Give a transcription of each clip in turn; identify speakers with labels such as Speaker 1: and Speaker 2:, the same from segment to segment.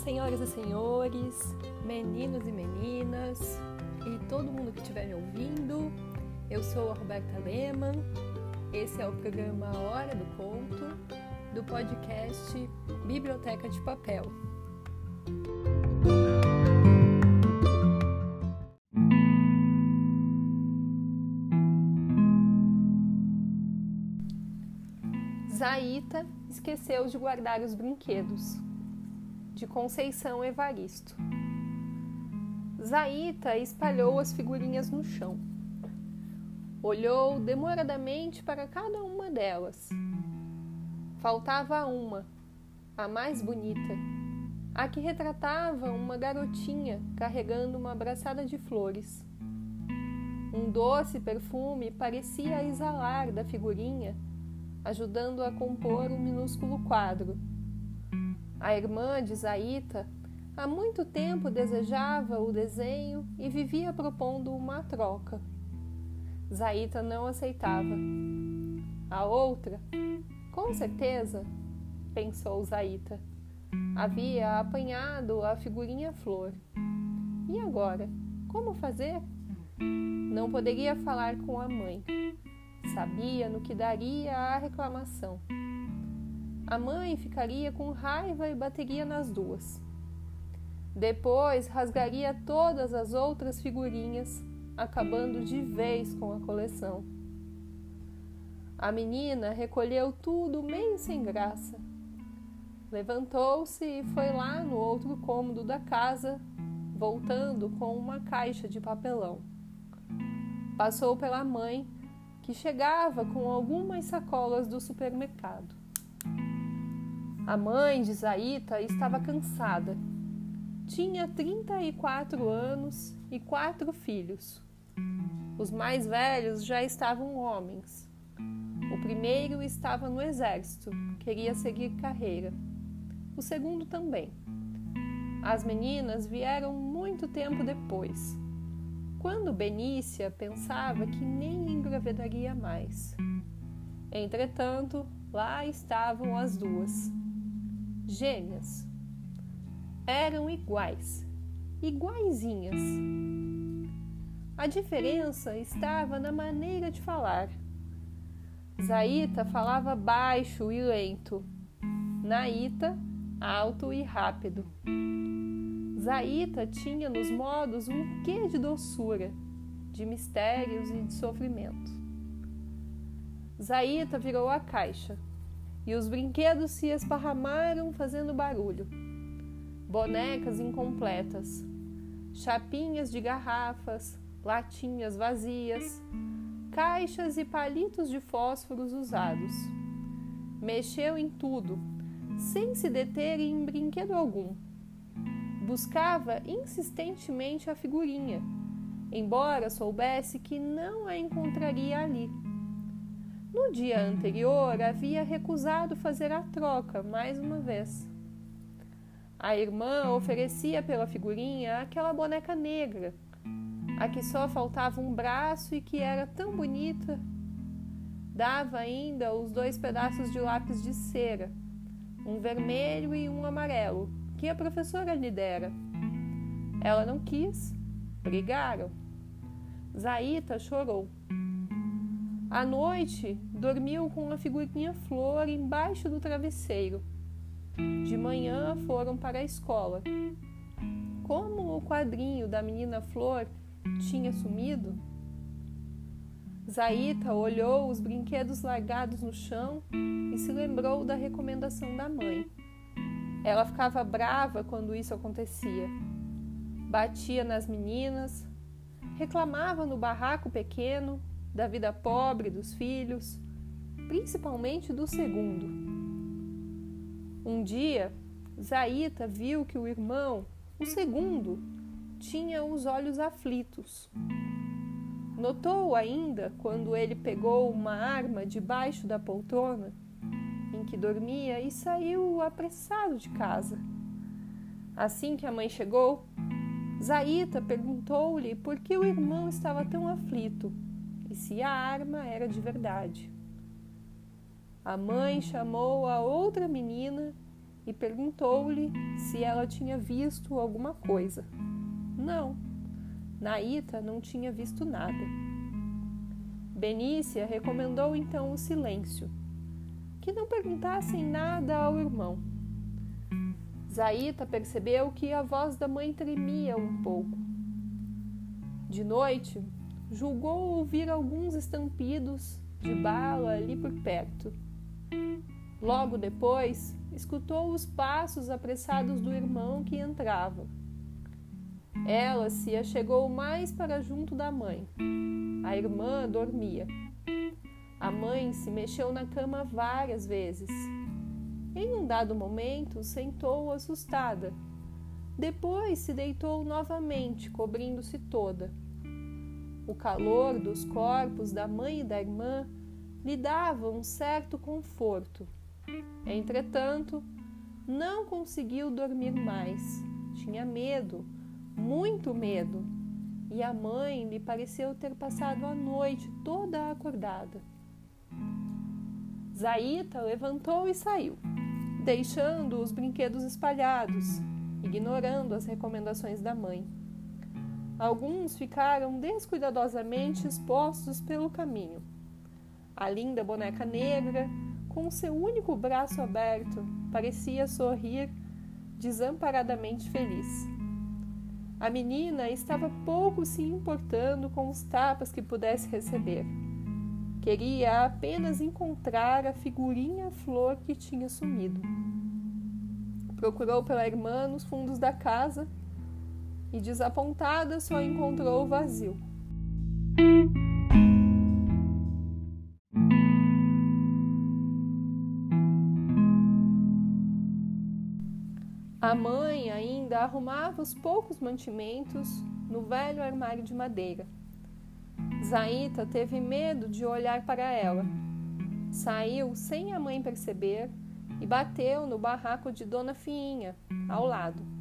Speaker 1: senhoras e senhores, meninos e meninas e todo mundo que estiver me ouvindo. Eu sou a Roberta Lehmann. Esse é o programa Hora do Conto do podcast Biblioteca de Papel. Zaita esqueceu de guardar os brinquedos de Conceição Evaristo. Zaita espalhou as figurinhas no chão. Olhou demoradamente para cada uma delas. Faltava uma, a mais bonita, a que retratava uma garotinha carregando uma braçada de flores. Um doce perfume parecia exalar da figurinha, ajudando a compor o um minúsculo quadro. A irmã de Zaita há muito tempo desejava o desenho e vivia propondo uma troca. Zaita não aceitava. A outra, com certeza, pensou Zaita, havia apanhado a figurinha flor. E agora? Como fazer? Não poderia falar com a mãe. Sabia no que daria a reclamação. A mãe ficaria com raiva e bateria nas duas. Depois rasgaria todas as outras figurinhas, acabando de vez com a coleção. A menina recolheu tudo meio sem graça. Levantou-se e foi lá no outro cômodo da casa, voltando com uma caixa de papelão. Passou pela mãe, que chegava com algumas sacolas do supermercado. A mãe de Zaita estava cansada. Tinha 34 anos e quatro filhos. Os mais velhos já estavam homens. O primeiro estava no exército, queria seguir carreira. O segundo também. As meninas vieram muito tempo depois, quando Benícia pensava que nem engravidaria mais. Entretanto, lá estavam as duas gêmeas. Eram iguais, iguaizinhas. A diferença estava na maneira de falar. Zaita falava baixo e lento, Naita alto e rápido. Zaita tinha nos modos um quê de doçura, de mistérios e de sofrimento. Zaita virou a caixa e os brinquedos se esparramaram fazendo barulho. Bonecas incompletas, chapinhas de garrafas, latinhas vazias, caixas e palitos de fósforos usados. Mexeu em tudo, sem se deter em brinquedo algum. Buscava insistentemente a figurinha, embora soubesse que não a encontraria ali no dia anterior, havia recusado fazer a troca mais uma vez. A irmã oferecia pela figurinha aquela boneca negra, a que só faltava um braço e que era tão bonita. Dava ainda os dois pedaços de lápis de cera, um vermelho e um amarelo, que a professora lhe dera. Ela não quis, brigaram. Zaita chorou. À noite, dormiu com uma figurinha flor embaixo do travesseiro. De manhã foram para a escola. Como o quadrinho da menina flor tinha sumido, Zaita olhou os brinquedos largados no chão e se lembrou da recomendação da mãe. Ela ficava brava quando isso acontecia. Batia nas meninas, reclamava no barraco pequeno da vida pobre dos filhos, principalmente do segundo. Um dia, Zaita viu que o irmão, o segundo, tinha os olhos aflitos. Notou ainda quando ele pegou uma arma debaixo da poltrona em que dormia e saiu apressado de casa. Assim que a mãe chegou, Zaita perguntou-lhe por que o irmão estava tão aflito e se a arma era de verdade. A mãe chamou a outra menina e perguntou-lhe se ela tinha visto alguma coisa. Não, Naíta não tinha visto nada. Benícia recomendou então o silêncio, que não perguntassem nada ao irmão. Zaita percebeu que a voz da mãe tremia um pouco. De noite, julgou ouvir alguns estampidos de bala ali por perto. Logo depois, escutou os passos apressados do irmão que entrava. Ela se achegou mais para junto da mãe. A irmã dormia. A mãe se mexeu na cama várias vezes. Em um dado momento, sentou assustada. Depois se deitou novamente, cobrindo-se toda. O calor dos corpos da mãe e da irmã lhe dava um certo conforto. Entretanto, não conseguiu dormir mais. Tinha medo, muito medo, e a mãe lhe pareceu ter passado a noite toda acordada. Zaita levantou e saiu, deixando os brinquedos espalhados, ignorando as recomendações da mãe. Alguns ficaram descuidadosamente expostos pelo caminho. A linda boneca negra, com seu único braço aberto, parecia sorrir desamparadamente feliz. A menina estava pouco se importando com os tapas que pudesse receber. Queria apenas encontrar a figurinha flor que tinha sumido. Procurou pela irmã nos fundos da casa e desapontada só encontrou o vazio. A mãe ainda arrumava os poucos mantimentos no velho armário de madeira. Zaita teve medo de olhar para ela. Saiu sem a mãe perceber e bateu no barraco de Dona Fiinha, ao lado.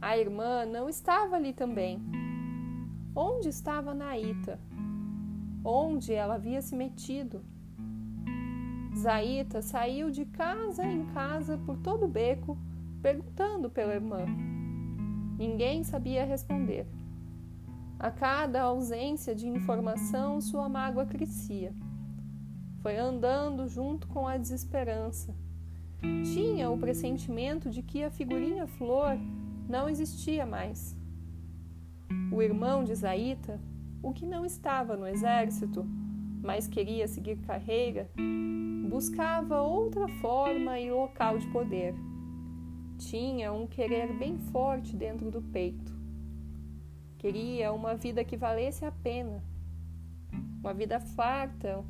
Speaker 1: A irmã não estava ali também. Onde estava Naíta? Onde ela havia se metido? Zaita saiu de casa em casa por todo o beco, perguntando pela irmã. Ninguém sabia responder. A cada ausência de informação, sua mágoa crescia. Foi andando junto com a desesperança. Tinha o pressentimento de que a figurinha flor não existia mais. O irmão de Zaita, o que não estava no exército, mas queria seguir carreira, buscava outra forma e local de poder. Tinha um querer bem forte dentro do peito. Queria uma vida que valesse a pena, uma vida farta,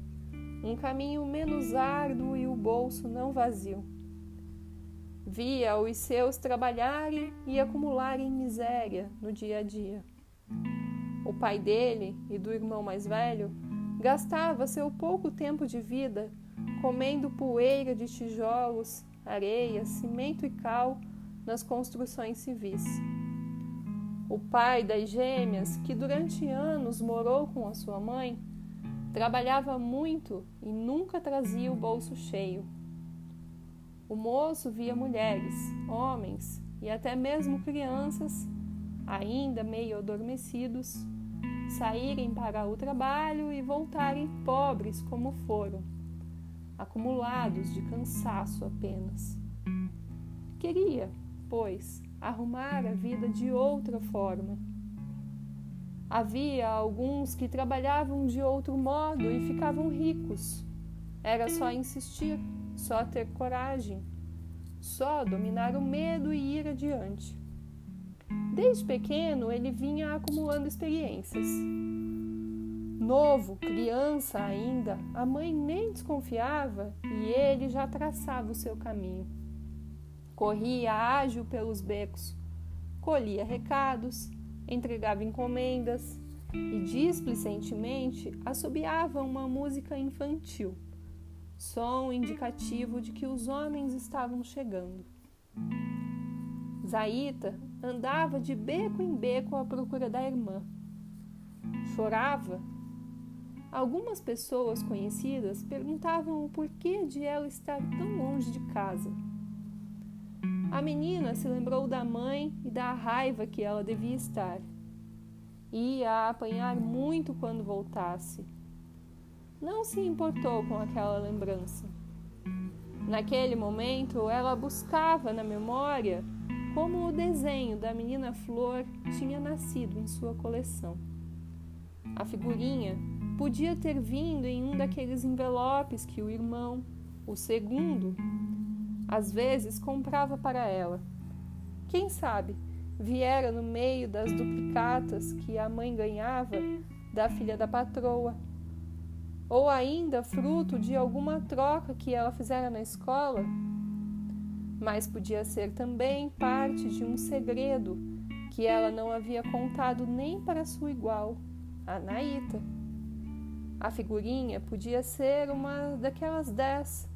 Speaker 1: um caminho menos árduo e o bolso não vazio. Via os seus trabalharem e acumularem miséria no dia a dia. O pai dele e do irmão mais velho gastava seu pouco tempo de vida comendo poeira de tijolos, areia, cimento e cal nas construções civis. O pai das gêmeas, que durante anos morou com a sua mãe, trabalhava muito e nunca trazia o bolso cheio. O moço via mulheres, homens e até mesmo crianças, ainda meio adormecidos, saírem para o trabalho e voltarem pobres como foram, acumulados de cansaço apenas. Queria, pois, arrumar a vida de outra forma. Havia alguns que trabalhavam de outro modo e ficavam ricos. Era só insistir só ter coragem, só dominar o medo e ir adiante. Desde pequeno, ele vinha acumulando experiências. Novo, criança ainda, a mãe nem desconfiava e ele já traçava o seu caminho. Corria ágil pelos becos, colhia recados, entregava encomendas e displicentemente assobiava uma música infantil som indicativo de que os homens estavam chegando. Zaita andava de beco em beco à procura da irmã. Chorava. Algumas pessoas conhecidas perguntavam o porquê de ela estar tão longe de casa. a menina se lembrou da mãe e da raiva que ela devia estar. Ia apanhar muito quando voltasse. Não se importou com aquela lembrança. Naquele momento, ela buscava na memória como o desenho da menina Flor tinha nascido em sua coleção. A figurinha podia ter vindo em um daqueles envelopes que o irmão, o segundo, às vezes comprava para ela. Quem sabe viera no meio das duplicatas que a mãe ganhava da filha da patroa, ou ainda fruto de alguma troca que ela fizera na escola. Mas podia ser também parte de um segredo que ela não havia contado nem para sua igual, a Naíta. A figurinha podia ser uma daquelas dez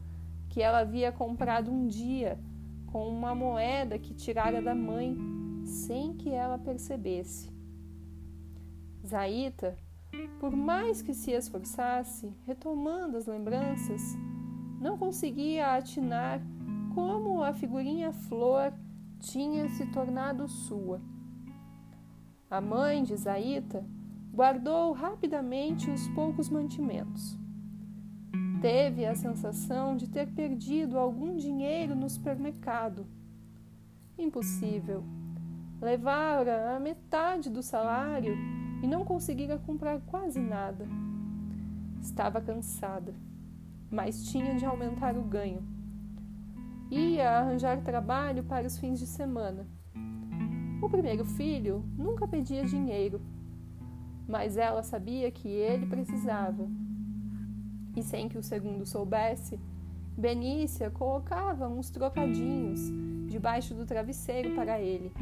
Speaker 1: que ela havia comprado um dia com uma moeda que tirara da mãe sem que ela percebesse. Zaita, por mais que se esforçasse, retomando as lembranças, não conseguia atinar como a figurinha flor tinha se tornado sua. A mãe de Zaita guardou rapidamente os poucos mantimentos teve a sensação de ter perdido algum dinheiro no supermercado. Impossível. Levara a metade do salário e não conseguira comprar quase nada. Estava cansada, mas tinha de aumentar o ganho. Ia arranjar trabalho para os fins de semana. O primeiro filho nunca pedia dinheiro, mas ela sabia que ele precisava e sem que o segundo soubesse, Benícia colocava uns trocadinhos debaixo do travesseiro para ele,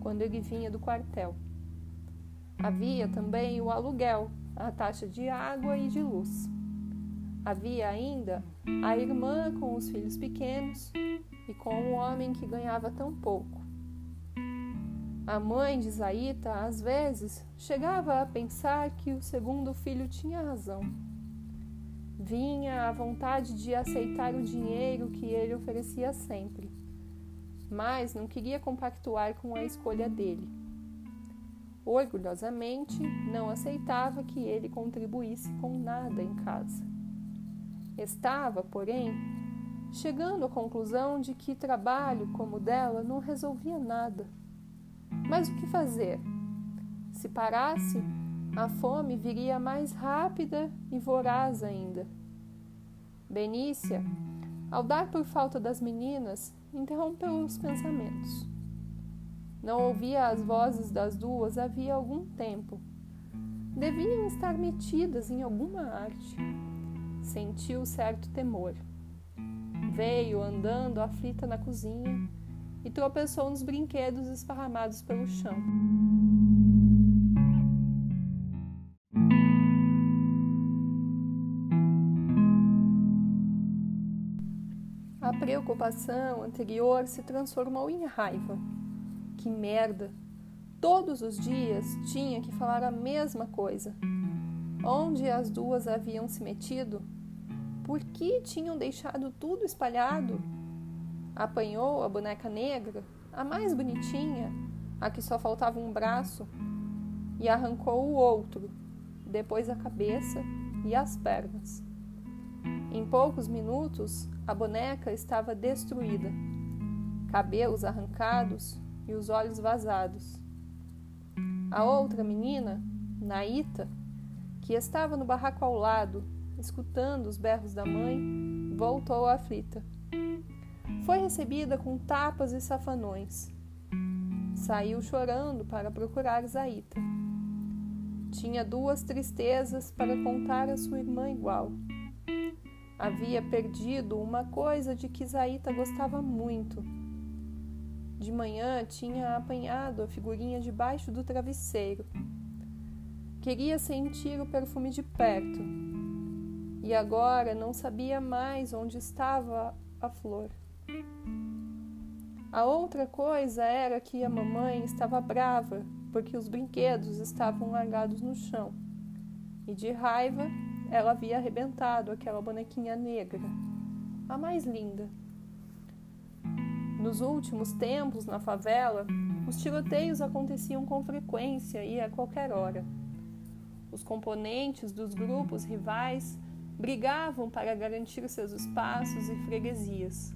Speaker 1: quando ele vinha do quartel. Havia também o aluguel, a taxa de água e de luz. Havia ainda a irmã com os filhos pequenos e com o homem que ganhava tão pouco. A mãe de Zaita, às vezes, chegava a pensar que o segundo filho tinha razão vinha a vontade de aceitar o dinheiro que ele oferecia sempre, mas não queria compactuar com a escolha dele. Orgulhosamente, não aceitava que ele contribuísse com nada em casa. Estava, porém, chegando à conclusão de que trabalho como o dela não resolvia nada. Mas o que fazer? Se parasse, a fome viria mais rápida e voraz ainda. Benícia, ao dar por falta das meninas, interrompeu os pensamentos. Não ouvia as vozes das duas havia algum tempo. Deviam estar metidas em alguma arte. Sentiu certo temor. Veio andando aflita na cozinha e tropeçou nos brinquedos esparramados pelo chão. preocupação anterior se transformou em raiva. Que merda! Todos os dias tinha que falar a mesma coisa. Onde as duas haviam se metido? Por que tinham deixado tudo espalhado? Apanhou a boneca negra, a mais bonitinha, a que só faltava um braço, e arrancou o outro, depois a cabeça e as pernas. Em poucos minutos, a boneca estava destruída, cabelos arrancados e os olhos vazados. A outra menina, Naíta, que estava no barraco ao lado, escutando os berros da mãe, voltou aflita. Foi recebida com tapas e safanões. Saiu chorando para procurar Zaita. Tinha duas tristezas para contar a sua irmã igual havia perdido uma coisa de que Zaita gostava muito. De manhã tinha apanhado a figurinha debaixo do travesseiro. Queria sentir o perfume de perto. E agora não sabia mais onde estava a flor. A outra coisa era que a mamãe estava brava porque os brinquedos estavam largados no chão. E de raiva ela havia arrebentado aquela bonequinha negra, a mais linda. Nos últimos tempos, na favela, os tiroteios aconteciam com frequência e a qualquer hora. Os componentes dos grupos rivais brigavam para garantir seus espaços e freguesias.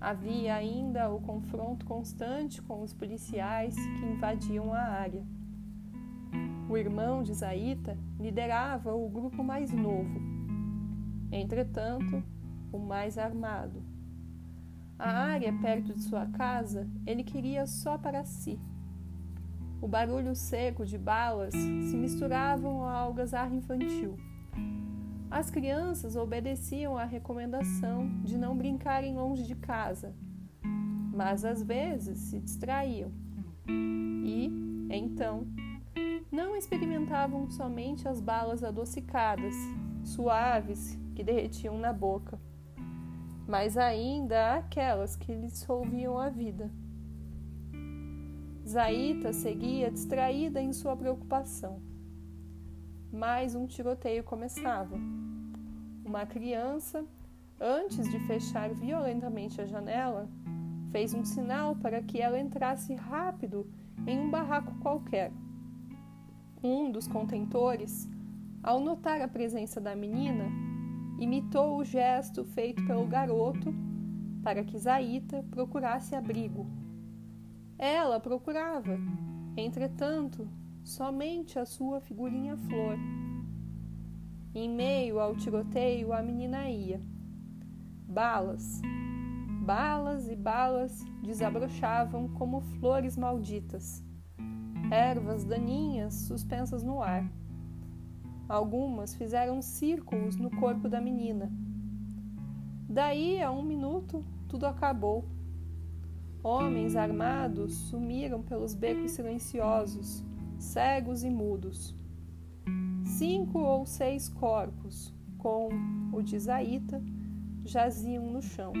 Speaker 1: Havia ainda o confronto constante com os policiais que invadiam a área. O irmão de Zaita liderava o grupo mais novo, entretanto, o mais armado. A área perto de sua casa ele queria só para si. O barulho seco de balas se misturavam ao algazarra infantil. As crianças obedeciam à recomendação de não brincarem longe de casa, mas às vezes se distraíam. E, então, não experimentavam somente as balas adocicadas, suaves, que derretiam na boca, mas ainda aquelas que lhes solviam a vida. Zaita seguia distraída em sua preocupação. Mais um tiroteio começava. Uma criança, antes de fechar violentamente a janela, fez um sinal para que ela entrasse rápido em um barraco qualquer. Um dos contentores, ao notar a presença da menina, imitou o gesto feito pelo garoto para que Zaita procurasse abrigo. Ela procurava, entretanto, somente a sua figurinha flor em meio ao tiroteio, a menina ia. Balas, balas e balas desabrochavam como flores malditas, ervas daninhas suspensas no ar. Algumas fizeram círculos no corpo da menina. Daí a um minuto, tudo acabou. Homens armados sumiram pelos becos silenciosos, cegos e mudos cinco ou seis corpos, com o de Zaita, jaziam no chão.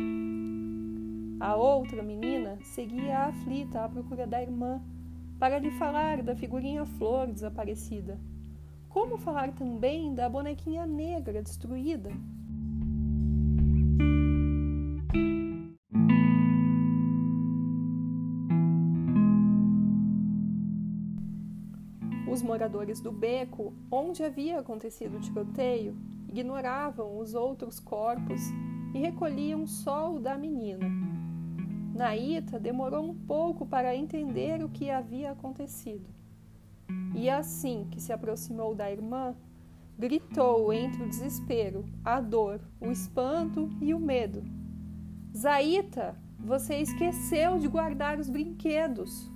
Speaker 1: A outra menina seguia aflita à procura da irmã para lhe falar da figurinha flor desaparecida. Como falar também da bonequinha negra destruída? Os moradores do beco, onde havia acontecido o tiroteio, ignoravam os outros corpos e recolhiam só o da menina. Naita demorou um pouco para entender o que havia acontecido. E assim que se aproximou da irmã, gritou entre o desespero, a dor, o espanto e o medo: Zaita, você esqueceu de guardar os brinquedos.